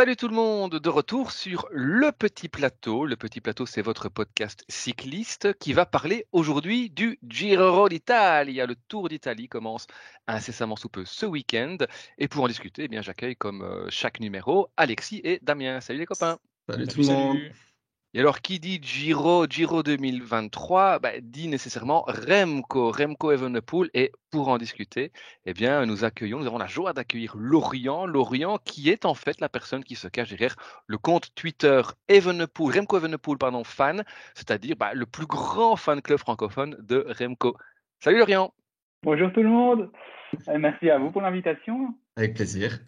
Salut tout le monde, de retour sur Le Petit Plateau. Le Petit Plateau, c'est votre podcast cycliste qui va parler aujourd'hui du Giro d'Italie. Le Tour d'Italie commence incessamment sous peu ce week-end. Et pour en discuter, eh bien, j'accueille comme euh, chaque numéro Alexis et Damien. Salut les copains. Salut, tout le monde. Et alors, qui dit Giro, Giro 2023, bah, dit nécessairement Remco, Remco Evenepoel. Et pour en discuter, eh bien, nous accueillons, nous avons la joie d'accueillir Lorient, Lorient qui est en fait la personne qui se cache derrière le compte Twitter Evenepoel, Remco Evenepoel, pardon, fan, c'est-à-dire bah, le plus grand fan club francophone de Remco. Salut Lorient. Bonjour tout le monde. Merci à vous pour l'invitation. Avec plaisir.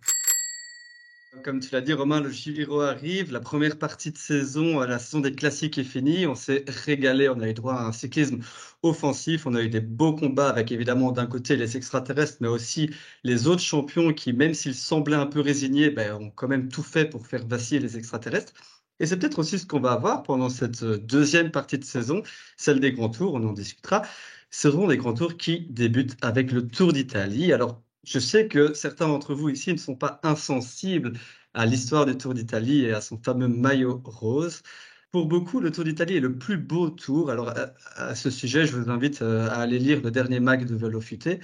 Comme tu l'as dit, Romain, le Giro arrive. La première partie de saison, la saison des classiques est finie. On s'est régalé. On a eu droit à un cyclisme offensif. On a eu des beaux combats avec évidemment d'un côté les extraterrestres, mais aussi les autres champions qui, même s'ils semblaient un peu résignés, ben, ont quand même tout fait pour faire vaciller les extraterrestres. Et c'est peut-être aussi ce qu'on va avoir pendant cette deuxième partie de saison, celle des grands tours. On en discutera. Ce seront des grands tours qui débutent avec le Tour d'Italie. Alors, je sais que certains d'entre vous ici ne sont pas insensibles à l'histoire du Tour d'Italie et à son fameux maillot rose. Pour beaucoup, le Tour d'Italie est le plus beau tour. Alors, à, ce sujet, je vous invite euh, à aller lire le dernier mag de Velo Futé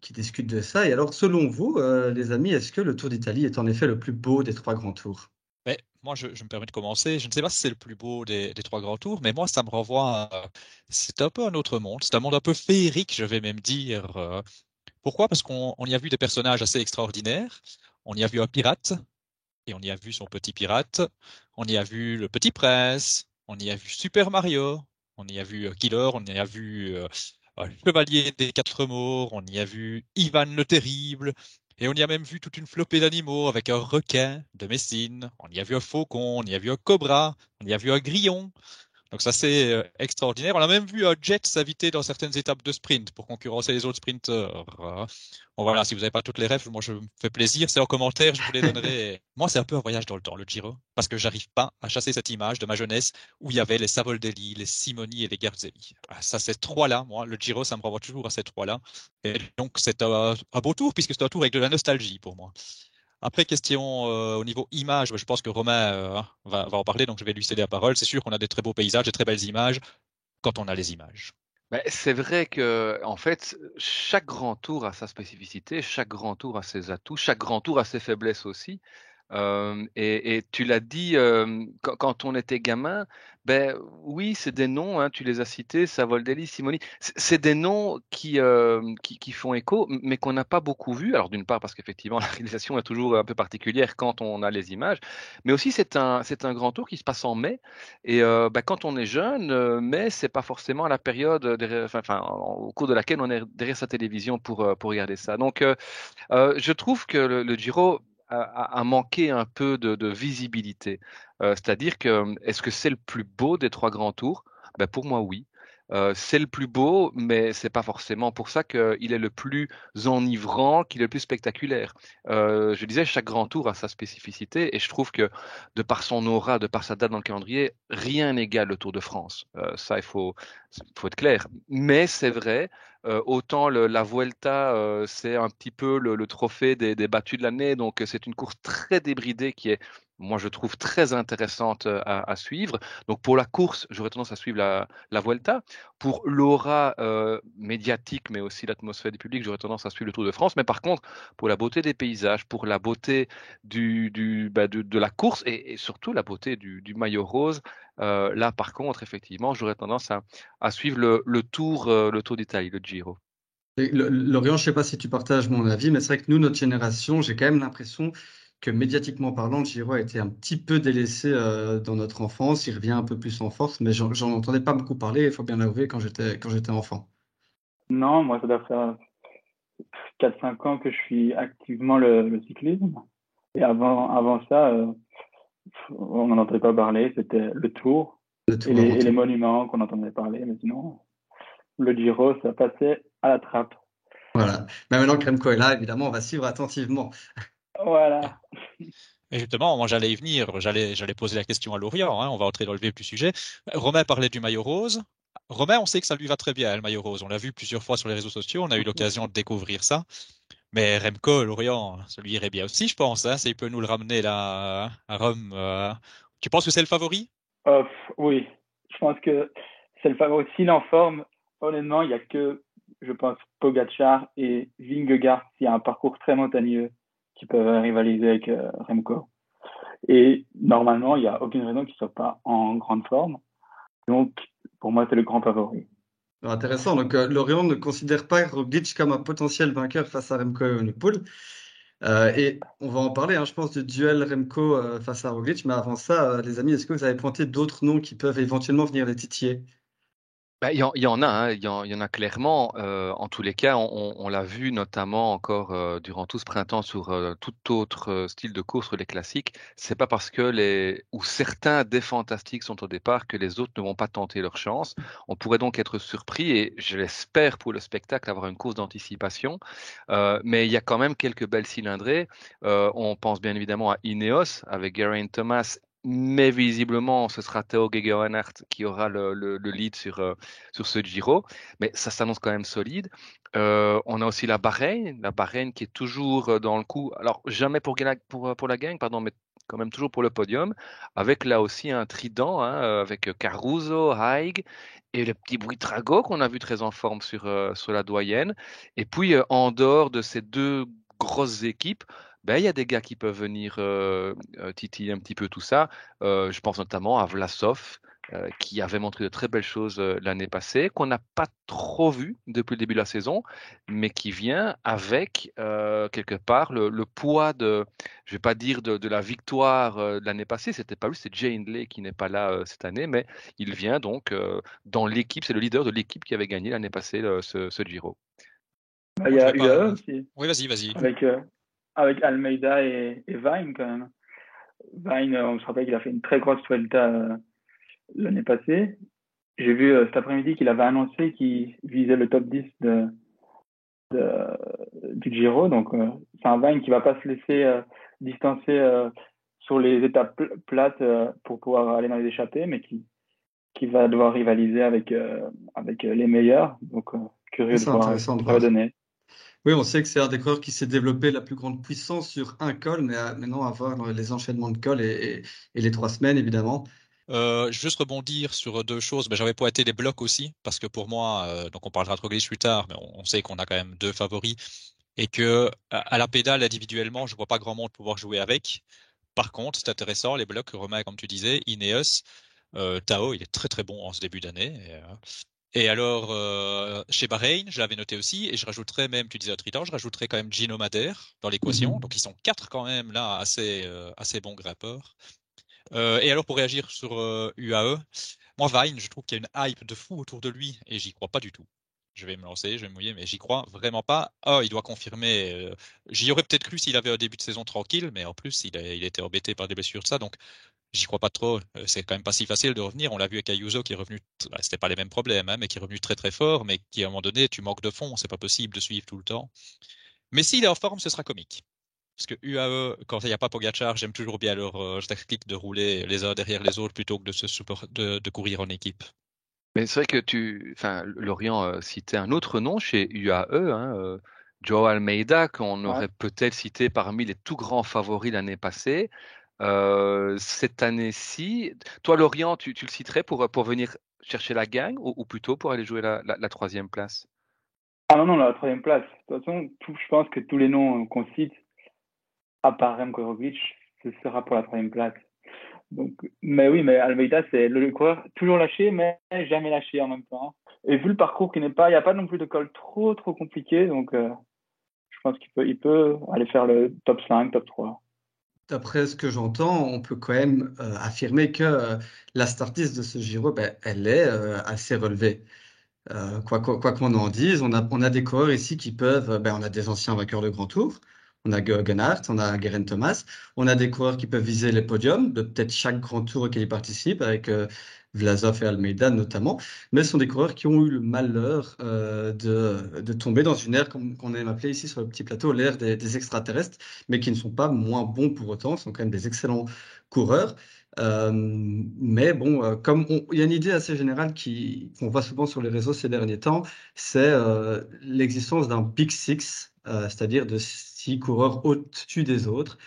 qui discute de ça. Et alors, selon vous, euh, les amis, est-ce que le Tour d'Italie est en effet le plus beau des trois grands tours? Mais moi, je, me permets de commencer. Je ne sais pas si c'est le plus beau des, trois grands tours, mais moi, ça me renvoie. C'est un peu un autre monde. C'est un monde un peu féerique, je vais même dire. Euh, pourquoi Parce qu'on y a vu des personnages assez extraordinaires. On y a vu un pirate, et on y a vu son petit pirate. On y a vu le petit prince. On y a vu Super Mario. On y a vu euh, Killer. On y a vu euh, le Chevalier des Quatre Morts. On y a vu Ivan le Terrible. Et on y a même vu toute une flopée d'animaux avec un requin de Messine. On y a vu un faucon. On y a vu un cobra. On y a vu un grillon. Donc ça c'est euh, extraordinaire. On a même vu un Jet s'inviter dans certaines étapes de sprint pour concurrencer les autres sprinteurs. Bon voilà, si vous n'avez pas toutes les rêves, moi je me fais plaisir, c'est en commentaire, je vous les donnerai. moi c'est un peu un voyage dans le temps, le Giro, parce que j'arrive pas à chasser cette image de ma jeunesse où il y avait les Savoldelli, les Simoni et les Garzelli. Ah, ça ces trois-là, moi le Giro ça me renvoie toujours à ces trois-là. Et donc c'est un, un beau tour puisque c'est un tour avec de la nostalgie pour moi. Après, question euh, au niveau image, je pense que Romain euh, va, en parler, donc je vais lui céder la parole. C'est sûr qu'on a des très beaux paysages, des très belles images quand on a les images. C'est vrai que, en fait, chaque grand tour a sa spécificité, chaque grand tour a ses atouts, chaque grand tour a ses faiblesses aussi. Euh, et, tu l'as dit, quand, on était gamin, ben oui, c'est des noms, hein, tu les as cités, Savoldelli, Simoni, c'est des noms qui, qui, font écho, mais qu'on n'a pas beaucoup vus. Alors d'une part parce qu'effectivement la réalisation est toujours un peu particulière quand on a les images, mais aussi c'est un, un grand tour qui se passe en mai. Et ben, quand on est jeune, mai c'est pas forcément la période, au cours de laquelle on est derrière sa télévision pour, pour regarder ça. Donc je trouve que le Giro a, manqué un peu de, visibilité. Euh, c'est-à-dire que est-ce que c'est le plus beau des trois grands tours? Ben Pour moi, oui. Euh, c'est le plus beau, mais c'est pas forcément pour ça qu'il est le plus enivrant, qu'il est le plus spectaculaire. Euh, je disais, chaque grand tour a sa spécificité, et je trouve que de par son aura, de par sa date dans le calendrier, rien n'égale le Tour de France. ça, il faut, faut être clair. Mais c'est vrai, euh, autant la Vuelta, euh, c'est un petit peu le, trophée des, battus de l'année, donc c'est une course très débridée qui est moi je trouve très intéressante à, suivre. Donc pour la course, j'aurais tendance à suivre la, la Vuelta. Pour l'aura médiatique, mais aussi l'atmosphère du public, j'aurais tendance à suivre le Tour de France. Mais par contre, pour la beauté des paysages, pour la beauté bah, de, la course et, surtout la beauté du, maillot rose, là par contre, effectivement, j'aurais tendance à, suivre le, Tour, le Tour d'Italie, le Giro. Lorient, je ne sais pas si tu partages mon avis, mais c'est vrai que nous, notre génération, j'ai quand même l'impression que médiatiquement parlant, le Giro a été un petit peu délaissé euh, dans notre enfance. Il revient un peu plus en force, mais j'en entendais pas beaucoup parler, il faut bien l'avouer, quand j'étais quand j'étais enfant. Non, moi, ça doit faire 4-5 ans que je suis activement le, cyclisme. Et avant, avant ça, euh, on n'en entendait pas parler. C'était le Tour, et, les, et, les, monuments qu'on entendait parler. Mais sinon, le Giro, ça passait à la trappe. Voilà. Mais maintenant que Remco est là, évidemment, on va suivre attentivement. Voilà. Et justement, moi j'allais y venir, j'allais, j'allais poser la question à Lorient, hein, on va entrer dans le vif du sujet. Romain parlait du maillot rose. Romain, on sait que ça lui va très bien, le maillot rose. On l'a vu plusieurs fois sur les réseaux sociaux, on a eu l'occasion de découvrir ça. Mais Remco, Lorient, ça lui irait bien aussi, je pense. Hein, il peut nous le ramener là à Rome. Euh. Tu penses que c'est le favori? Euh, Oui, je pense que c'est le favori. S'il en forme, honnêtement, il n'y a que, je pense, Pogachar et Vingegaard, s'il y a un parcours très montagneux, qui peuvent rivaliser avec euh, Remco. Et normalement, il n'y a aucune raison qu'il ne soit pas en grande forme. Donc, pour moi, c'est le grand favori. Intéressant. Donc, euh, Lorient ne considère pas Roglic comme un potentiel vainqueur face à Remco Evenepoel. Euh, et on va en parler, hein, je pense, du duel Remco euh, face à Roglic. Mais avant ça, les amis, est-ce que vous avez pointé d'autres noms qui peuvent éventuellement venir les titiller? Bah, il y, en, a, hein, il y, en, a clairement. Euh, en tous les cas, on, l'a vu notamment encore euh, durant tout ce printemps sur euh, tout autre style de course, les classiques. C'est pas parce que les ou certains des fantastiques sont au départ que les autres ne vont pas tenter leur chance. On pourrait donc être surpris et je l'espère pour le spectacle avoir une course d'anticipation. mais il y a quand même quelques belles cylindrées. on pense bien évidemment à Ineos avec Geraint Thomas mais visiblement, ce sera Theo Gegenhardt qui aura le, le, le lead sur, euh, sur ce Giro. Mais ça s'annonce quand même solide. Euh, on a aussi la Bahreïn, la Bahreïn qui est toujours euh, dans le coup. Alors, jamais pour, pour, pour la gang, pardon, mais quand même toujours pour le podium, avec là aussi un trident, hein, avec Caruso, Haig et le petit Buitrago qu'on a vu très en forme sur, sur la doyenne. Et puis, en dehors de ces deux grosses équipes, ben, il y a des gars qui peuvent venir euh, euh, titiller un petit peu tout ça. Euh, je pense notamment à Vlasov, qui avait montré de très belles choses l'année passée, qu'on n'a pas trop vu depuis le début de la saison, mais qui vient avec quelque part le, poids de, je vais pas dire de, la victoire de l'année passée, c'était pas lui, c'est Jay Hindley qui n'est pas là cette année, mais il vient donc dans l'équipe, c'est le leader de l'équipe qui avait gagné l'année passée ce, ce, Giro. Il y a eu aussi. Oui, vas-y, vas-y. Avec, avec Almeida et, et Vine quand même. Vine, on se rappelle qu'il a fait une très grosse Vuelta euh, l'année passée. J'ai vu euh, cet après-midi qu'il avait annoncé qu'il visait le top 10 de, de du Giro. Donc, euh, c'est un Vine qui va pas se laisser distancer sur les étapes plates pour pouvoir aller dans les échappées, mais qui, qui va devoir rivaliser avec, avec les meilleurs. Donc, curieux de voir ça va donner. Oui, on sait que c'est un des coureurs qui s'est développé la plus grande puissance sur un col, mais maintenant à voir les enchaînements de cols et, les trois semaines, évidemment. Euh, juste rebondir sur deux choses. J'avais pointé les blocs aussi, parce que pour moi, euh, donc on parlera de Roglic plus tard, mais on, sait qu'on a quand même deux favoris et que à la pédale individuellement, je vois pas grand monde pouvoir jouer avec. Par contre, c'est intéressant les blocs. Romain, comme tu disais, Ineos, euh, Tao, il est très très bon en ce début d'année. Euh, et alors, euh, chez Bahreïn, je l'avais noté aussi, et je rajouterais même, tu disais Triton, je rajouterais quand même Gino Madère dans l'équation. Mhm. Donc, ils sont quatre quand même là, assez, euh, assez bons grimpeurs. Euh, et alors, pour réagir sur UAE, moi, Vine, je trouve qu'il y a une hype de fou autour de lui, et j'y crois pas du tout. Je vais me lancer, je vais me mouiller, mais j'y crois vraiment pas. Oh, il doit confirmer. J'y aurais peut-être cru s'il avait un début de saison tranquille, mais en plus, il, a, il était embêté par des blessures de ça. Donc, j'y crois pas trop. Euh, c'est quand même pas si facile de revenir. On l'a vu avec Ayuso qui est revenu, bah, c'était pas les mêmes problèmes, hein, mais qui est revenu très très fort, mais qui à un moment donné, tu manques de fond, c'est pas possible de suivre tout le temps. Mais s'il est en forme, ce sera comique. Parce que UAE, quand il n'y a pas Pogachar, j'aime toujours bien leur euh, tactique de rouler les uns derrière les autres plutôt que de, se de, courir en équipe. Mais c'est vrai que tu, enfin, Lorient euh, citait un autre nom chez UAE, hein, Joe Almeida, qu'on aurait peut-être cité parmi les tout grands favoris l'année passée. Euh, cette année-ci, toi, Lorient, tu, le citerais pour, pour venir chercher la gang ou, plutôt pour aller jouer la, la, troisième place? Ah non, non, la troisième place. De toute façon, je pense que tous les noms qu'on cite, à part Remco Roglic, ce sera pour la troisième place. Donc, mais oui, mais Almeida, c'est le, coureur toujours lâché, mais jamais lâché en même temps. Et vu le parcours qui n'est pas, il n'y a pas non plus de col trop, trop compliqué, donc euh, je pense qu'il peut, il peut aller faire le top 5, top 3. D'après ce que j'entends, on peut quand même euh, affirmer que euh, la startiste de ce Giro, ben, elle est euh, assez relevée. quoi qu'on en dise, on a, on a des coureurs ici qui peuvent, ben, on a des anciens vainqueurs de Grand Tour, on a Gunnar, on a Geraint Thomas, on a des coureurs qui peuvent viser les podiums de peut-être chaque Grand Tour auquel ils participent, avec Vlasov et Almeida notamment, mais ce sont des coureurs qui ont eu le malheur euh, de, de, tomber dans une ère qu'on aime appeler ici sur le petit plateau l'ère des, extraterrestres, mais qui ne sont pas moins bons pour autant, sont quand même des excellents coureurs. Euh, mais bon, euh, comme il y a une idée assez générale qui qu'on voit souvent sur les réseaux ces derniers temps, c'est l'existence d'un Big Six, c'est-à-dire de six coureurs au-dessus des autres.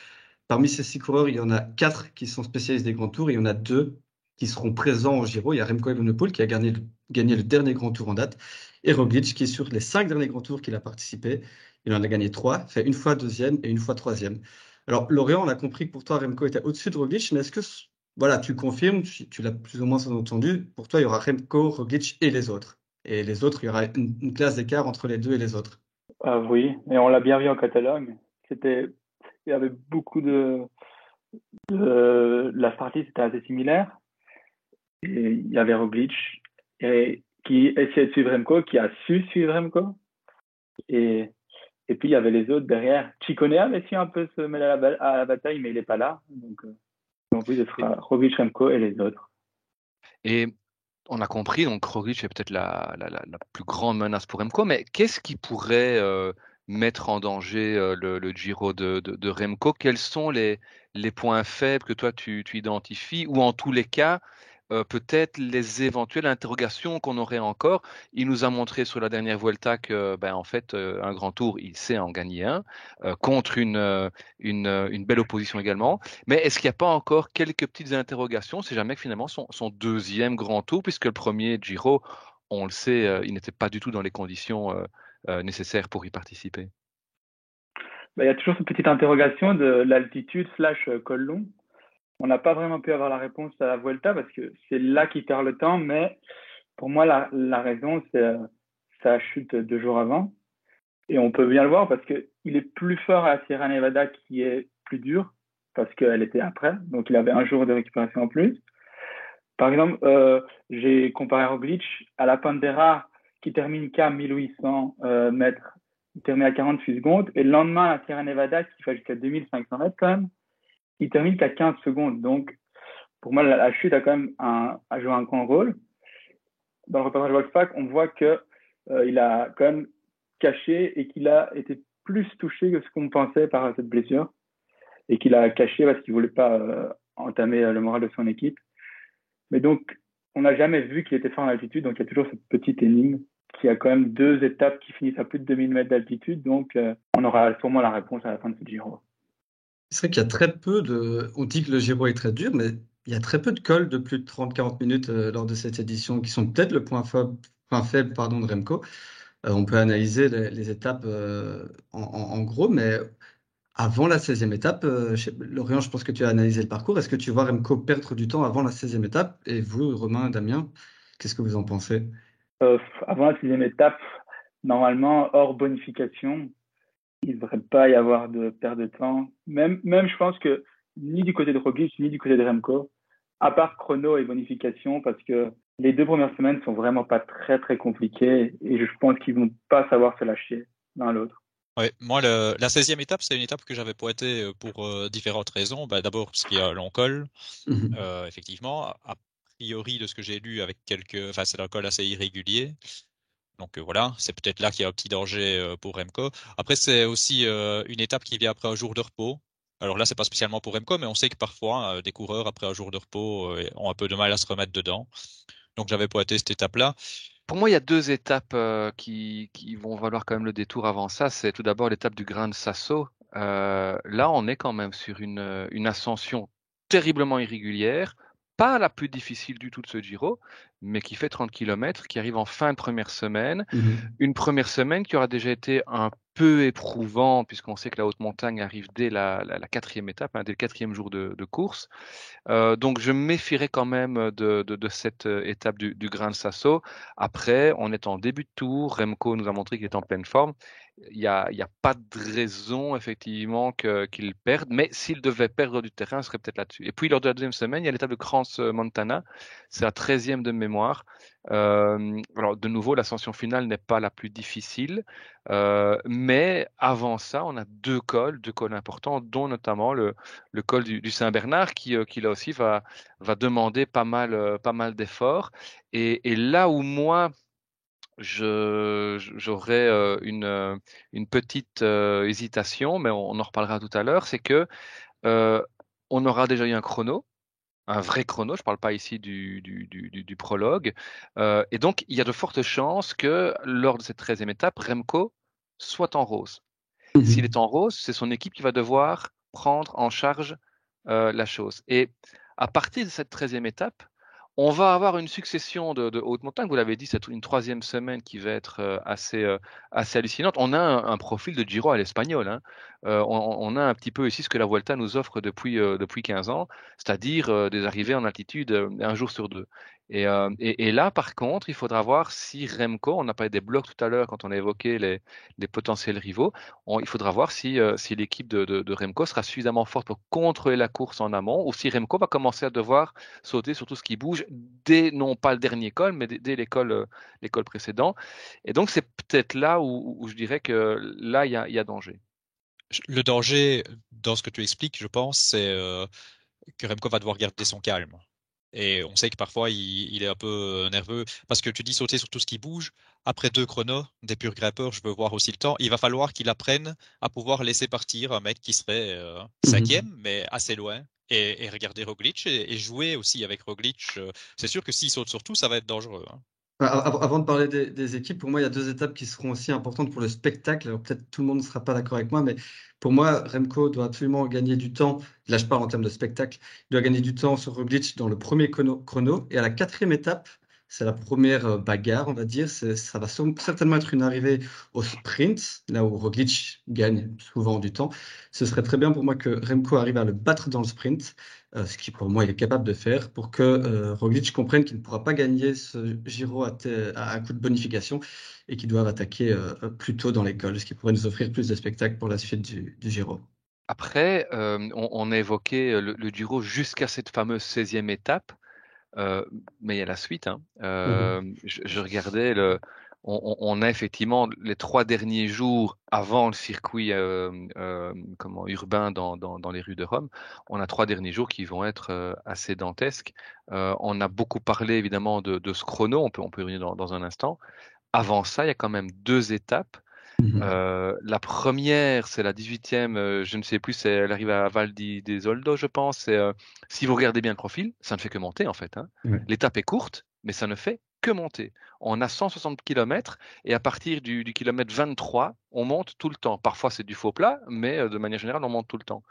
Parmi ces six coureurs, il y en a quatre qui sont spécialistes des grands tours, il y en a deux qui seront présents au Giro. Il y a Remco Evenepoel qui a gagné, le dernier grand tour en date, et Roglic qui, sur les cinq derniers grands tours qu'il a participé, il en a gagné trois, fait une fois deuxième et une fois troisième. Alors, Lorient, on a compris que pour toi, Remco était au-dessus de Roglic, mais est-ce que voilà, tu confirmes, tu, l'as plus ou moins entendu, pour toi, il y aura Remco, Roglic et les autres. Et les autres, il y aura une, classe d'écart entre les deux et les autres. Ah oui, et on l'a bien vu en Catalogne. C'était, il y avait beaucoup de, la partie, c'était assez similaire. Il y avait Roglic qui essayait de suivre Remco, qui a su suivre Remco. Et, et puis il y avait les autres derrière. Chicone avait su un peu se mêler à la, bataille, mais il n'est pas là. Donc, euh, donc oui, ce sera Roglic, Remco et les autres. Et on a compris, donc Roglic est peut-être la, la, la, plus grande menace pour Remco, mais qu'est-ce qui pourrait euh, mettre en danger euh, le, le, Giro de, de, de, Remco? Quels sont les, les points faibles que toi tu, tu identifies? Ou en tous les cas, euh, peut-être les éventuelles interrogations qu'on aurait encore. Il nous a montré sur la dernière Vuelta que, ben, en fait, euh, un grand tour, il sait en gagner un, euh, contre une, belle opposition également. Mais est-ce qu'il n'y a pas encore quelques petites interrogations? C'est jamais que finalement son, son, deuxième grand tour, puisque le premier Giro, on le sait, il n'était pas du tout dans les conditions nécessaires pour y participer. Ben, il y a toujours cette petite interrogation de l'altitude slash col long on n'a pas vraiment pu avoir la réponse à la Vuelta parce que c'est là qu'il perd le temps, mais pour moi, la, la raison, c'est euh, sa chute deux jours avant. Et on peut bien le voir parce qu'il est plus fort à Sierra Nevada qui est plus dur parce qu'elle était après, donc il avait un jour de récupération en plus. Par exemple, euh, j'ai comparé Roglic à la Pandera qui termine qu'à 1800 euh, mètres, il termine à 48 secondes, et le lendemain à Sierra Nevada qui fait jusqu'à 2500 mètres quand même, il termine qu'à 15 secondes. Donc, pour moi, la, chute a quand même un, joué un grand rôle. Dans le reportage Wolfpack, on voit que euh, il a quand même caché et qu'il a été plus touché que ce qu'on pensait par cette blessure et qu'il a caché parce qu'il voulait pas euh, entamer euh, le moral de son équipe. Mais donc, on n'a jamais vu qu'il était fort en altitude, donc il y a toujours cette petite énigme qui a quand même deux étapes qui finissent à plus de 2000 mètres d'altitude, donc on aura sûrement la réponse à la fin de ce Giro. C'est vrai qu'il y a très peu de. On dit que le Giro est très dur, mais il y a très peu de cols de plus de 30-40 minutes euh, lors de cette édition qui sont peut-être le point faible, pardon, de Remco. Euh, on peut analyser les, étapes euh, en, gros, mais avant la 16e étape, Lorient, je pense que tu as analysé le parcours. Est-ce que tu vois Remco perdre du temps avant la 16e étape? Et vous, Romain, Damien, qu'est-ce que vous en pensez? Avant la 16e étape, normalement, hors bonification, il ne devrait pas y avoir de perte de temps. Même, même je pense que ni du côté de Roglic, ni du côté de Remco, à part chrono et bonification, parce que les deux premières semaines sont vraiment pas très très compliquées et je pense qu'ils vont pas savoir se lâcher l'un l'autre. Ouais, moi, le, la 16e étape, c'est une étape que j'avais pointée euh, pour euh, différentes raisons. Bah, D'abord, parce qu'il y a long col, mhm. euh, effectivement. A priori, de ce que j'ai lu, avec quelques. Enfin, c'est un col assez irrégulier. Donc euh, voilà, c'est peut-être là qu'il y a un petit danger euh, pour Remco. Après, c'est aussi euh, une étape qui vient après un jour de repos. Alors là, c'est pas spécialement pour Remco, mais on sait que parfois, des coureurs, après un jour de repos, ont un peu de mal à se remettre dedans. Donc j'avais pointé cette étape-là. Pour moi, il y a deux étapes qui, vont valoir quand même le détour avant ça. C'est tout d'abord l'étape du Grand Sasso. là, on est quand même sur une ascension terriblement irrégulière, pas la plus difficile du tout de ce Giro, mais qui fait 30 km, qui arrive en fin de première semaine. Mmh Une première semaine qui aura déjà été un peu éprouvant, puisqu'on sait que la haute montagne arrive dès la, quatrième étape, hein, dès le quatrième jour de, course. Euh, donc je me méfierais quand même de, cette étape du, du Grand Sasso. Après, on est en début de tour. Remco nous a montré qu'il est en pleine forme il n'y a, a, pas de raison, effectivement, qu'il perde. Mais s'il devait perdre du terrain, ce serait peut-être là-dessus. Et puis, lors de la deuxième semaine, il y a l'étape de Crans euh, Montana. C'est la 13e de mémoire. Euh, alors, de nouveau, l'ascension finale n'est pas la plus difficile. Euh, mais avant ça, on a deux cols, deux cols importants, dont notamment le, le col du, Saint-Bernard, qui, qui, là aussi va, va demander pas mal, pas mal d'efforts. Et là où moi, j'aurais euh, une, euh, une petite euh, hésitation, mais on, en reparlera tout à l'heure, c'est que on aura déjà eu un chrono un vrai chrono, je ne parle pas ici du, du, du, du prologue. Euh, et donc, il y a de fortes chances que lors de cette 13e étape, Remco soit en rose. Mhm. S'il est en rose, c'est son équipe qui va devoir prendre en charge euh, la chose. Et à partir de cette 13e étape, on va avoir une succession de, hautes montagnes. Vous l'avez dit, c'est une troisième semaine qui va être euh, assez, euh, assez hallucinante. On a un, profil de Giro à l'espagnol. Hein. Euh, on, a un petit peu ici ce que la Vuelta nous offre depuis, depuis 15 ans, c'est-à-dire des arrivées en altitude un jour sur deux. Euh, et, là, par contre, il faudra voir si Remco, on a parlé des blocs tout à l'heure quand on a évoqué les, potentiels rivaux, il faudra voir si, euh, si l'équipe de, Remco sera suffisamment forte pour contrôler la course en amont ou si Remco va commencer à devoir sauter sur tout ce qui bouge dès, non pas le dernier col, mais dès, l'école, euh, l'école précédente. Et donc, c'est peut-être là où, où, je dirais que là, il y a, y a danger. Le danger, dans ce que tu expliques, je pense, c'est que Remco va devoir garder son calme. Et on sait que parfois, il, il, est un peu euh, nerveux parce que tu dis sauter sur tout ce qui bouge. Après deux chronos, des purs grimpeurs, je veux voir aussi le temps. Il va falloir qu'il apprenne à pouvoir laisser partir un mec qui serait euh, mmh cinquième, mais assez loin, et, et regarder Roglic et, et, jouer aussi avec Roglic. Euh, c'est sûr que s'il saute sur tout, ça va être dangereux. Hein. Avant de parler des, équipes, pour moi, il y a deux étapes qui seront aussi importantes pour le spectacle. Peut-être tout le monde ne sera pas d'accord avec moi, mais pour moi, Remco doit absolument gagner du temps. Là, je parle en termes de spectacle. Il doit gagner du temps sur Roglic dans le premier chrono. Et à la quatrième étape, c'est la première euh, bagarre, on va dire. Ça va certainement être une arrivée au sprint, là où Roglic gagne souvent du temps. Ce serait très bien pour moi que Remco arrive à le battre dans le sprint, euh, ce qui pour moi il est capable de faire, pour que euh, Roglic comprenne qu'il ne pourra pas gagner ce Giro à, un coup de bonification et qu'il doit attaquer plus tôt dans l'école, ce qui pourrait nous offrir plus de spectacles pour la suite du, Giro. Après, on, a évoqué le, le Giro jusqu'à cette fameuse 16e étape. Euh, mais il y a la suite. Hein. Mmh euh, je, regardais, le, on, on, a effectivement les trois derniers jours avant le circuit euh, comment, urbain dans, dans, dans, les rues de Rome, on a trois derniers jours qui vont être assez dantesques. on a beaucoup parlé évidemment de, de, ce chrono, on peut, on peut y revenir dans, dans un instant. Avant ça, il y a quand même deux étapes Mmh euh, la première, c'est la 18e, euh, je ne sais plus, elle arrive à Val des Oldos, je pense. Euh, si vous regardez bien le profil, ça ne fait que monter en fait. Hein. L'étape est courte, mais ça ne fait que monter. On a 160 km et à partir du, du kilomètre 23, on monte tout le temps. Parfois c'est du faux plat, mais de manière générale, on monte tout le temps.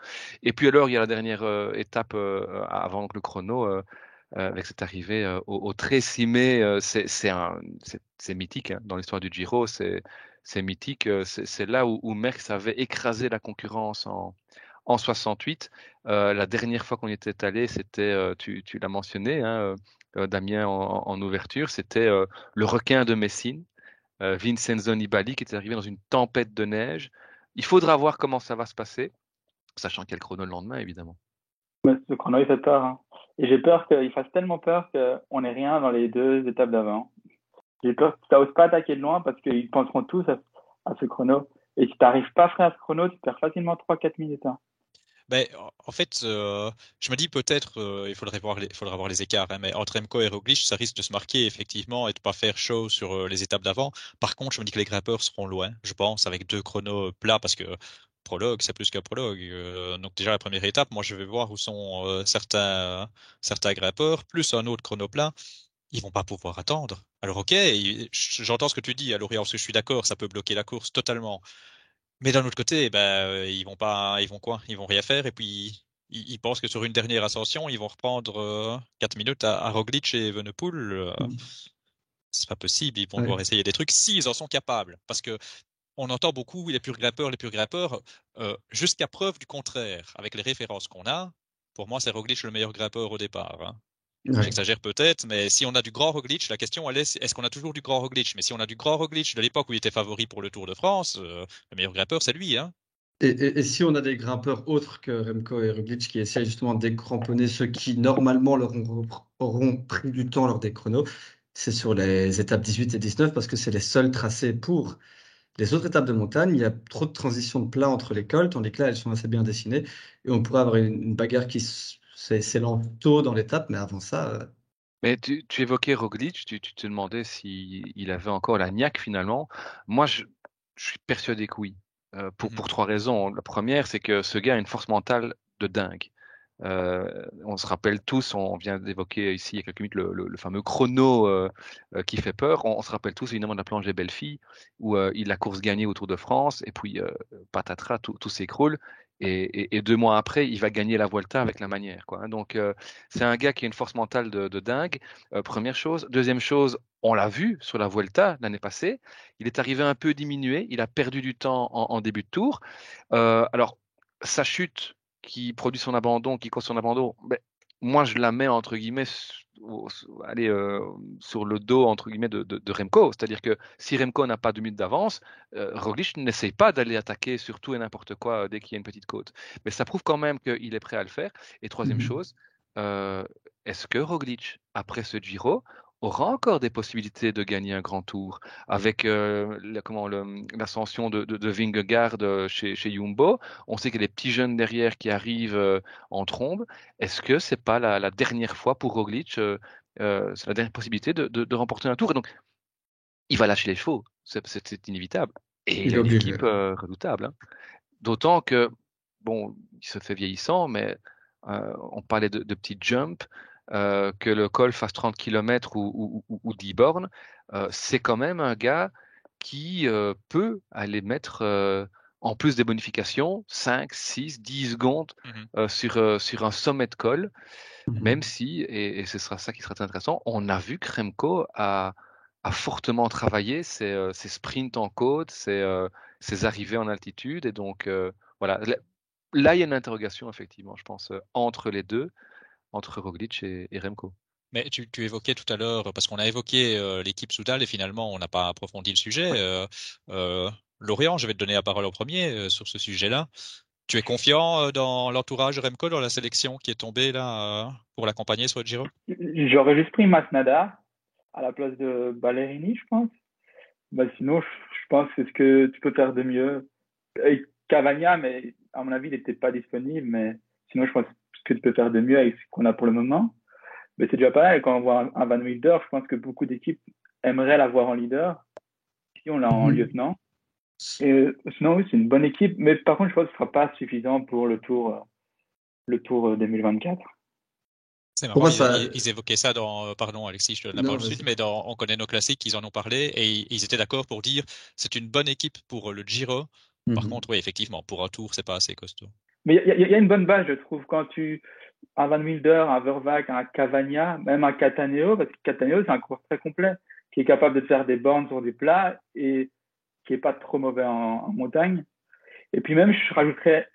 Et puis alors, il y a la dernière étape avant le chrono. avec cette arrivée au, au Trécimé, c'est mythique hein, dans l'histoire du Giro. C'est c'est mythique. C'est là où, où, Merckx avait écrasé la concurrence en, en 68. Euh, la dernière fois qu'on y était allé, c'était, euh, tu, l'as mentionné, hein, euh, Damien, en, ouverture, c'était le requin de Messine, Vincenzo Nibali, qui était arrivé dans une tempête de neige. Il faudra voir comment ça va se passer, sachant qu'il y le chrono le lendemain, évidemment. ce chrono, il fait peur. Hein. Et j'ai peur qu'il fasse tellement peur qu'on n'ait rien dans les deux étapes d'avant. J'ai peur que tu n'oses pas attaquer de loin parce qu'ils penseront tous à, ce chrono. Et si tu n'arrives pas à à ce chrono, tu perds facilement 3-4 minutes. Hein. Ben, en fait, euh, je me dis peut-être euh, il faudrait voir les, faudra voir les écarts, hein, mais entre Remco et Roglic, ça risque de se marquer effectivement et de pas faire chaud sur euh, les étapes d'avant. Par contre, je me dis que les grimpeurs seront loin, je pense, avec deux chronos plats parce que prologue, c'est plus qu'un prologue. donc déjà la première étape, moi je vais voir où sont certains certains grimpeurs, plus un autre chrono plat ils vont pas pouvoir attendre. Alors ok, j'entends ce que tu dis, à parce que je suis d'accord, ça peut bloquer la course totalement. Mais d'un autre côté, ben, ils vont pas, ils vont quoi? Ils vont rien faire et puis ils, pensent que sur une dernière ascension, ils vont reprendre euh, 4 minutes à, Roglic et Evenepoel. Euh, mmh. C'est pas possible, ils vont devoir essayer des trucs s'ils en sont capables. Parce que on entend beaucoup les purs grimpeurs, les purs grimpeurs, euh, jusqu'à preuve du contraire. Avec les références qu'on a, pour moi, c'est Roglic le meilleur grimpeur au départ. Hein. J'exagère peut-être, mais si on a du grand Roglic, la question elle est est-ce qu'on a toujours du grand Roglic? Mais si on a du grand Roglic de l'époque où il était favori pour le Tour de France, euh, le meilleur grimpeur c'est lui. Hein et, et, et, si on a des grimpeurs autres que Remco et Roglic qui essaient justement de décramponner ceux qui normalement leur auront, pris du temps lors des chronos, c'est sur les étapes 18 et 19 parce que c'est les seuls tracés pour. Les autres étapes de montagne, il y a trop de transitions de plat entre les cols, tandis que là, elles sont assez bien dessinées. Et on pourrait avoir une bagarre qui c'est lent tôt dans l'étape, mais avant ça. Euh, mais tu, évoquais Roglic, tu, te demandais s'il avait encore la niaque finalement. Moi, je, suis persuadé que oui, euh, pour, mmh pour trois raisons. La première, c'est que ce gars a une force mentale de dingue. Euh, on se rappelle tous, on vient d'évoquer ici il y a quelques minutes le, fameux chrono euh, euh, qui fait peur. On, se rappelle tous évidemment de la planche des belles filles où il a course gagnée au Tour de France et puis patatras, tout, tout s'écroule. Et, deux mois après, il va gagner la Vuelta avec la manière. Hein. Donc, c'est un gars qui a une force mentale de, dingue. première chose. Deuxième chose, on l'a vu sur la Vuelta l'année passée. Il est arrivé un peu diminué. Il a perdu du temps en, début de tour. alors, sa chute qui produit son abandon, qui cause son abandon, ben, moi je la mets entre guillemets allez, euh, sur le dos entre guillemets de, de, Remco. C'est-à-dire que si Remco n'a pas de minutes d'avance, euh, Roglic n'essaye pas d'aller attaquer sur tout et n'importe quoi dès qu'il y a une petite côte. Mais ça prouve quand même qu'il est prêt à le faire. Et troisième mmh chose, euh, est-ce que Roglic, après ce Giro, aura encore des possibilités de gagner un grand tour avec euh, l'ascension de, de, de, Vingegaard euh, chez, chez Jumbo. On sait qu'il y a des petits jeunes derrière qui arrivent euh, en trombe. Est-ce que c'est pas la, dernière fois pour Roglic, c'est la dernière possibilité de, remporter un tour? Et donc, il va lâcher les chevaux, c'est inévitable. Et il, a une équipe redoutable. Hein. D'autant que, bon, il se fait vieillissant, mais on parlait de, de petits jumps. Euh, que le col fasse 30 km ou, ou, 10 bornes, euh, c'est quand même un gars qui euh, peut aller mettre, en plus des bonifications, 5, 6, 10 secondes mmh sur, sur un sommet de col, mmh même si, et, ce sera ça qui sera très intéressant, on a vu que Remco a, a fortement travaillé ses, ses, sprints en côte, ses, ses, arrivées en altitude, et donc voilà. Là, il y a une interrogation, effectivement, je pense, entre les deux entre Roglic et, Remco. Mais tu, évoquais tout à l'heure, parce qu'on a évoqué euh, l'équipe Soudal et finalement on n'a pas approfondi le sujet. Euh, euh, Lorient, je vais te donner la parole en premier sur ce sujet-là. Tu es confiant dans l'entourage Remco, dans la sélection qui est tombée là pour l'accompagner sur le Giro J'aurais juste pris Masnada à la place de Ballerini, je pense. Bah, sinon, je pense que c'est ce que tu peux faire de mieux. Et Cavagna, mais à mon avis, il n'était pas disponible. Mais sinon, je pense que tu peux faire de mieux avec ce qu'on a pour le moment. Mais c'est déjà pas mal. Quand on voit un, Van Wilder, je pense que beaucoup d'équipes aimeraient l'avoir en leader. Si on l'a en lieutenant. Et sinon, oui, c'est une bonne équipe. Mais par contre, je pense que ce ne sera pas suffisant pour le tour, le tour 2024. C'est marrant, ils, évoquaient ça dans, euh, pardon Alexis, je te donne la parole suite, mais dans On connaît nos classiques, ils en ont parlé et ils étaient d'accord pour dire c'est une bonne équipe pour le Giro. Par mhm. contre, oui, effectivement, pour un tour, c'est pas assez costaud. Mais il y, a une bonne base, je trouve, quand tu. Un Van Wilder, un Vervac, un Cavagna, même un Cataneo, parce que Cataneo, c'est un coureur très complet, qui est capable de faire des bornes sur des plats et qui est pas trop mauvais en, montagne. Et puis même, je rajouterais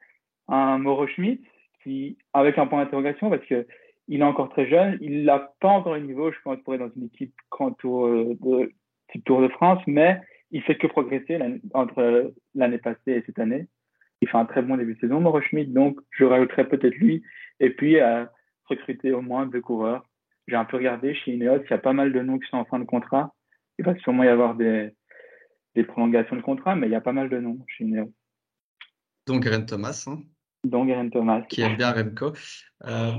un Moro Schmidt, qui, avec un point d'interrogation, parce que il est encore très jeune, il n'a pas encore le niveau, je pense, pour être dans une équipe grand tour euh, de, type Tour de France, mais il fait que progresser entre l'année passée et cette année il fait un très bon début de saison, Mauro Schmidt, donc je rajouterais peut-être lui. Et puis, à recruter au moins deux coureurs. J'ai un peu regardé chez Ineos, il y a pas mal de noms qui sont en fin de contrat. Il va sûrement y avoir des, des prolongations de contrat, mais il y a pas mal de noms chez Ineos. Donc, Ren Thomas. Hein donc Thomas. Qui aime bien Remco. Euh,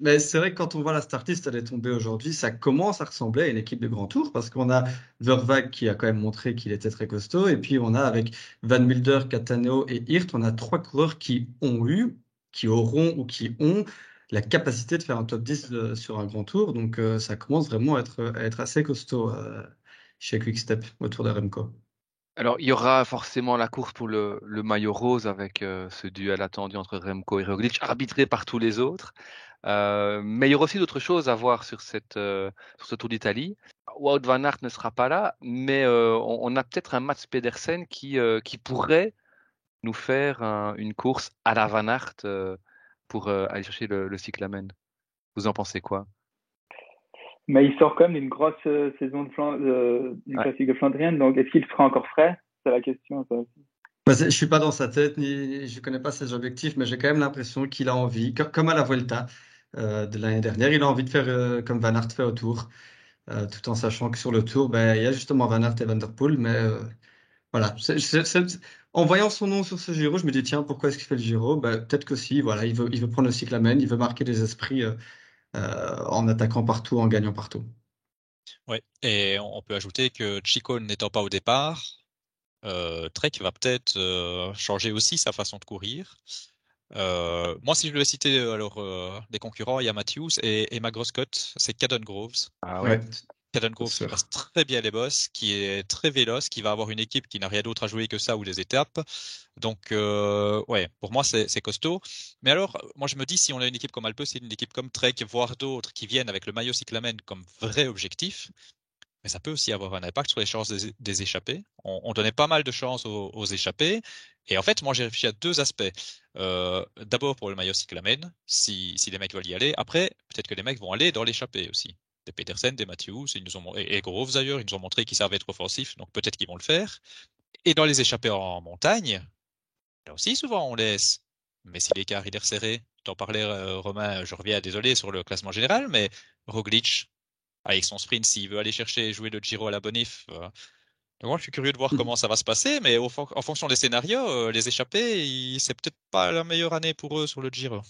mais c'est vrai que quand on voit la startlist, elle est aujourd'hui, ça commence à ressembler à une équipe de grand tour parce qu'on a Vervac qui a quand même montré qu'il était très costaud et puis on a avec Van Milder, Catano et Hirt, on a trois coureurs qui ont eu, qui auront ou qui ont la capacité de faire un top 10 euh, sur un grand tour. Donc euh, ça commence vraiment à être, assez costaud chez Quickstep autour de Remco. Alors, il y aura forcément la course pour le, maillot rose avec euh, ce duel attendu entre Remco et Roglic, arbitré par tous les autres. Euh, mais il y aura aussi d'autres choses à voir sur, cette, euh, sur ce Tour d'Italie. Wout van Aert ne sera pas là, mais on, a peut-être un Mats Pedersen qui, qui pourrait nous faire une course à la Van Aert pour aller chercher le, le cyclamen. Vous en pensez quoi? Mais il sort quand même d'une grosse euh, saison de euh, du classique de Flandrienne, donc est-ce qu'il sera encore frais? C'est la question. Ça. Bah, je suis pas dans sa tête, ni je connais pas ses objectifs, mais j'ai quand même l'impression qu'il a envie, comme à la Vuelta euh, de l'année dernière, il a envie de faire euh, comme Van Aert fait au Tour, tout en sachant que sur le Tour, ben, il y a justement Van Aert et Van Der Poel, mais voilà. en voyant son nom sur ce Giro, je me dis tiens, pourquoi est-ce qu'il fait le Giro? Ben, Peut-être que si, voilà, il veut, il veut prendre le cyclamen, il veut marquer les esprits euh, en attaquant partout, en gagnant partout. Oui, et on peut ajouter que Chico n'étant pas au départ, euh, Trek va peut-être euh, changer aussi sa façon de courir. moi, si je devais citer alors des concurrents, il y a Matthews et, et ma grosse cote, c'est Caden Groves. Ah ouais. Caden Groves qui passe très bien les boss, qui est très véloce, qui va avoir une équipe qui n'a rien d'autre à jouer que ça ou des étapes. Donc, euh, ouais, pour moi, c'est costaud. Mais alors, moi, je me dis, si on a une équipe comme Alpe, c'est une équipe comme Trek, voire d'autres, qui viennent avec le maillot cyclamen comme vrai objectif, mais ça peut aussi avoir un impact sur les chances des, échappés. On, donnait pas mal de chances aux, échappés. Et en fait, moi, j'ai réfléchi à deux aspects. Euh, d'abord pour le maillot cyclamen, si, si les mecs veulent y aller. Après, peut-être que les mecs vont aller dans l'échappée aussi des Petersen, des Matthews, ils nous ont, et, Groves d'ailleurs, ils nous ont montré qu'ils savaient être offensifs, donc peut-être qu'ils vont le faire. Et dans les échappées en montagne, là aussi souvent on laisse. Mais si l'écart il est resserré, t'en parlais euh, Romain, je reviens, désolé sur le classement général, mais Roglic, avec son sprint, s'il veut aller chercher jouer le Giro à la Bonif, euh, moi, je suis curieux de voir comment ça va se passer, mais en fonction des scénarios, euh, les échappées, c'est peut-être pas la meilleure année pour eux sur le Giro.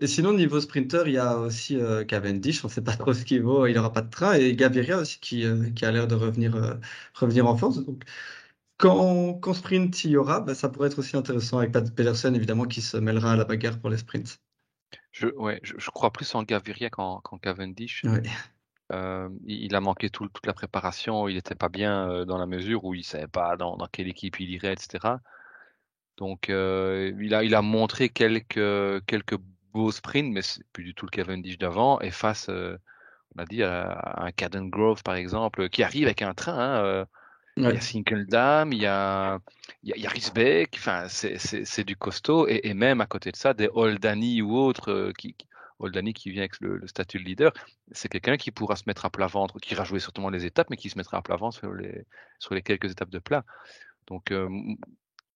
Et sinon, niveau sprinter, il y a aussi euh, Cavendish, on ne sait pas trop ce qu'il vaut, il n'aura pas de train, et Gaviria aussi qui, euh, qui a l'air de revenir, euh, revenir en force. Donc, quand, quand sprint il y aura, bah, ça pourrait être aussi intéressant avec Pat Pedersen, évidemment, qui se mêlera à la bagarre pour les sprints. Je, ouais, je, crois plus en Gaviria qu'en Cavendish. il, a manqué tout, toute la préparation, il n'était pas bien dans la mesure où il ne savait pas dans, dans, quelle équipe il irait, etc. Donc, il, a, il a montré quelques, quelques sprint, mais c'est plus du tout le Cavendish d'avant. Et face, euh, on a dit, à, un Caden Grove, par exemple, qui arrive avec un train. Hein, euh, il y a Sinkeldam, il y a, il y a, Risbeck, enfin, c'est du costaud. Et, même à côté de ça, des Oldani ou autres, euh, qui, Oldani qui vient avec le, statut de leader, c'est quelqu'un qui pourra se mettre à plat ventre, qui ira jouer certainement les étapes, mais qui se mettra à plat ventre sur les, sur les quelques étapes de plat. Donc,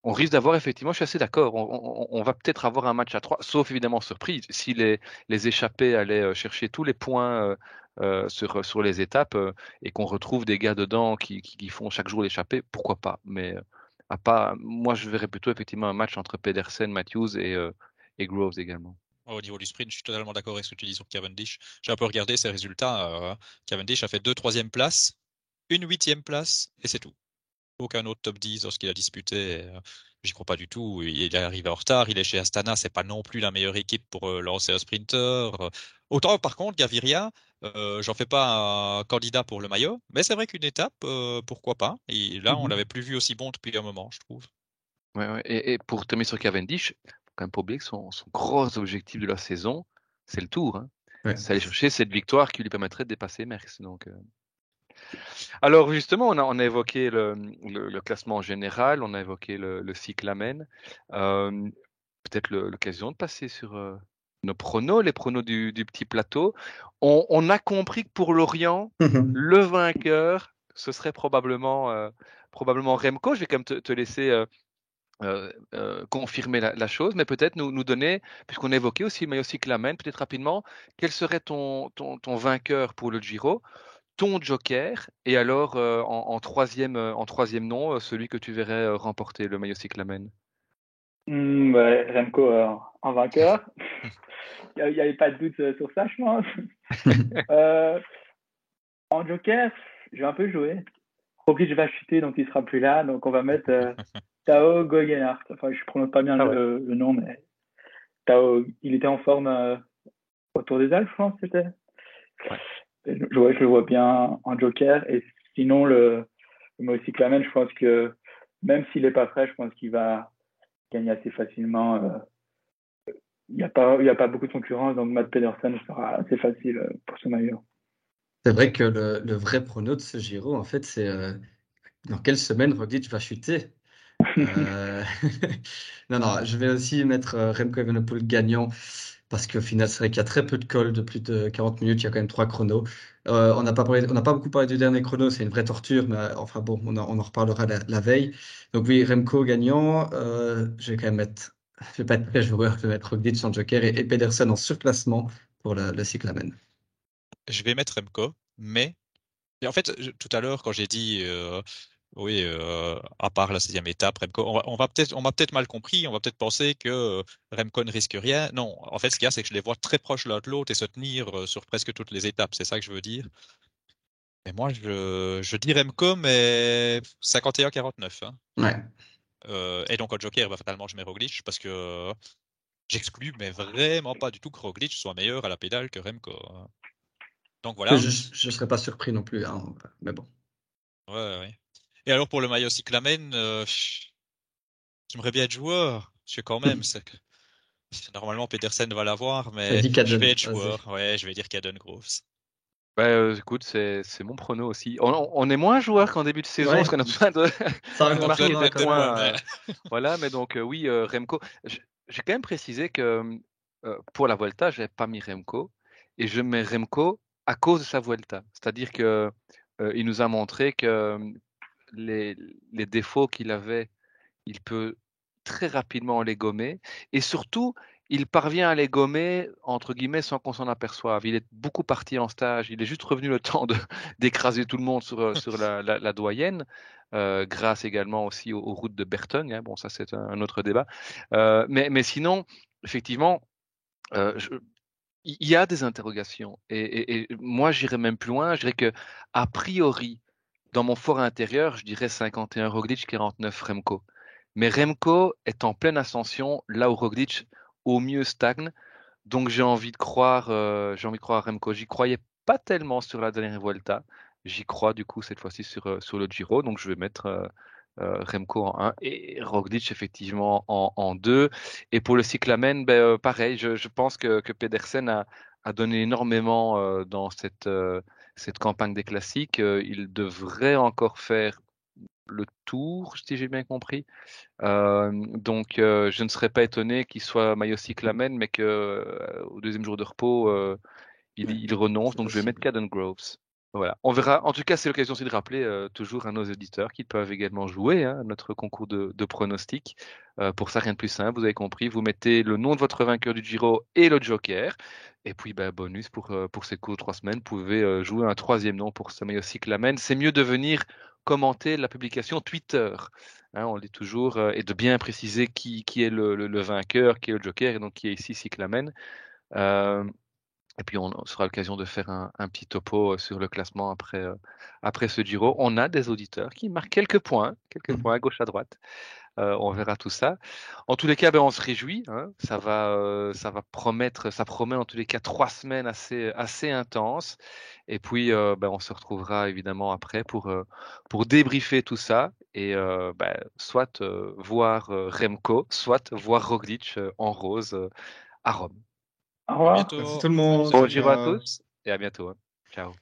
on risque d'avoir effectivement, je suis assez d'accord, on, va peut-être avoir un match à trois, sauf évidemment surprise. Si les, échappés allaient euh, chercher tous les points euh, euh, sur, les étapes et qu'on retrouve des gars dedans qui, qui, font chaque jour l'échappée, pourquoi pas? Mais à pas, moi je verrais plutôt effectivement un match entre Pedersen, Matthews et, et Groves également. Au niveau du sprint, je suis totalement d'accord avec ce que tu dis sur Cavendish. J'ai un peu regardé ses résultats. Cavendish a fait deux troisième places, une huitième place et c'est tout aucun autre top 10 lorsqu'il a disputé. Euh, j'y crois pas du tout. Il est arrivé en retard. Il est chez Astana. C'est pas non plus la meilleure équipe pour euh, lancer un sprinter. Autant, par contre, Gaviria, euh, j'en fais pas un candidat pour le maillot. Mais c'est vrai qu'une étape, pourquoi pas. Et là, on mmh l'avait plus vu aussi bon depuis un moment, je trouve. Ouais, Et, pour terminer sur Cavendish, faut quand même pas oublier que son, gros objectif de la saison, c'est le tour. Hein. C'est aller chercher cette victoire qui lui permettrait de dépasser Merckx. Donc, alors justement, on a, on a évoqué le, le, classement général, on a évoqué le, le cyclamen. Euh, Peut-être l'occasion de passer sur euh, nos pronos, les pronos du, du petit plateau. On, on, a compris que pour Lorient, mhm. le vainqueur, ce serait probablement, euh, probablement Remco. Je vais quand même te, te laisser euh, euh, euh, confirmer la, la, chose, mais peut-être nous, nous donner, puisqu'on a évoqué aussi le maillot cyclamen, peut-être rapidement, quel serait ton, ton, ton vainqueur pour le Giro? Ton joker et alors euh, en, troisième, euh, en troisième nom, euh, celui que tu verrais remporter le maillot cyclamen? Mmh, Remco en vainqueur. Il n'y avait pas de doute sur ça, je pense. en joker, je vais un peu jouer. Roglic va chuter, donc il sera plus là. Donc on va mettre Tao Goyenhardt. Enfin, je ne prononce pas bien ah le, nom, mais Tao, il était en forme autour des Alpes, je pense, c'était. Je, je, le vois bien en joker. Et sinon, le, le Cyclamen, je pense que même s'il n'est pas frais, je pense qu'il va gagner assez facilement. Euh, il n'y a, pas, il a pas beaucoup de concurrence, donc Matt Pedersen sera assez facile euh, pour ce maillot. C'est vrai que le, le, vrai prono de ce Giro, en fait, c'est euh, dans quelle semaine Roglic va chuter? Non, non, je vais aussi mettre Remco Evenepoel gagnant parce qu'au final, c'est vrai qu'il y a très peu de calls de plus de 40 minutes. Il y a quand même trois chronos. Euh, on n'a pas, pas beaucoup parlé du dernier chrono, c'est une vraie torture, mais euh, enfin bon, on, en reparlera la, veille. Donc oui, Remco gagnant. Euh, je vais quand même mettre, je vais pas être très joueur, je vais mettre Roglic en joker et, Pedersen en surclassement pour le, le cyclamen. Je vais mettre Remco, mais en fait, tout à l'heure, quand j'ai dit oui, euh, à part la sixième étape, Remco, on va, peut-être, on m'a peut-être mal compris, on va peut-être penser que euh, Remco ne risque rien. Non, en fait, ce qu'il y a, c'est que je les vois très proches l'un de l'autre et se tenir euh, sur presque toutes les étapes. C'est ça que je veux dire. Et moi, je, je dis Remco, mais 51-49. Hein. Ouais. et donc, en joker, bah, fatalement, je mets Roglic parce que j'exclus, mais vraiment pas du tout que Roglic soit meilleur à la pédale que Remco. Hein. Donc voilà. Je ne serais pas surpris non plus, hein, mais bon. Ouais, ouais. Et alors pour le maillot cyclamen, euh, j'aimerais bien être joueur. Je sais quand même, c'est normalement Petersen va l'avoir, mais je vais être joueur. Ouais, je vais dire Caden Groves. Bah, euh, écoute, c'est mon prono aussi. On, est moins joueur qu'en début de saison parce qu'on a besoin de marquer des points. Euh, voilà, mais donc oui, Remco. J'ai quand même précisé que pour la Volta, je n'avais pas mis Remco et je mets Remco à cause de sa Vuelta. C'est-à-dire que il nous a montré que les, défauts qu'il avait, il peut très rapidement les gommer. Et surtout, il parvient à les gommer, entre guillemets, sans qu'on s'en aperçoive. Il est beaucoup parti en stage. Il est juste revenu le temps d'écraser tout le monde sur, sur la, la, doyenne, grâce également aussi aux, routes de Bertogne. Hein. Bon, ça, c'est un, autre débat. mais, mais sinon, effectivement, il y a des interrogations. Et, moi, j'irais même plus loin. Je dirais que, a priori, dans mon fort intérieur, je dirais 51 Roglic, 49 Remco. Mais Remco est en pleine ascension, là où Roglic, au mieux, stagne. Donc, j'ai envie de croire, euh, envie de croire à Remco. J'y croyais pas tellement sur la dernière Vuelta. J'y crois, du coup, cette fois-ci sur, euh, sur le Giro. Donc, je vais mettre euh, Remco en 1 et Roglic effectivement en, 2. Et pour le cyclamen, ben, pareil, je, pense que, que Pedersen a, a donné énormément dans cette, cette campagne des classiques. il devrait encore faire le tour, si j'ai bien compris. donc, je ne serais pas étonné qu'il soit maillot cyclamen, mais qu'au deuxième jour de repos, il, il, renonce. Donc, je vais mettre Caden Groves. Voilà, on verra. En tout cas, c'est l'occasion aussi de rappeler euh, toujours à nos éditeurs qu'ils peuvent également jouer hein, notre concours de, de pronostics. Euh, pour ça, rien de plus simple, vous avez compris. Vous mettez le nom de votre vainqueur du Giro et le Joker. Et puis, bah, bonus pour, euh, pour ces cours de trois semaines, vous pouvez jouer un troisième nom pour ce meilleur cyclamen. C'est mieux de venir commenter la publication Twitter. Hein, on dit toujours, et de bien préciser qui, est le, le, vainqueur, qui est le Joker, et donc qui est ici cyclamen. Et puis, on sera l'occasion de faire un, petit topo euh, sur le classement après, euh, après ce Giro. On a des auditeurs qui marquent quelques points, quelques mmh. points à gauche, à droite. Euh, on verra tout ça. En tous les cas, ben, on se réjouit. Hein. Ça va, ça va promettre, ça promet en tous les cas trois semaines assez, assez intenses. Et puis, ben, on se retrouvera évidemment après pour, pour débriefer tout ça et ben, soit voir Remco, soit voir Roglic en rose à Rome. Au revoir. Merci tout le monde. Bon à tous et à bientôt. Hein. Ciao.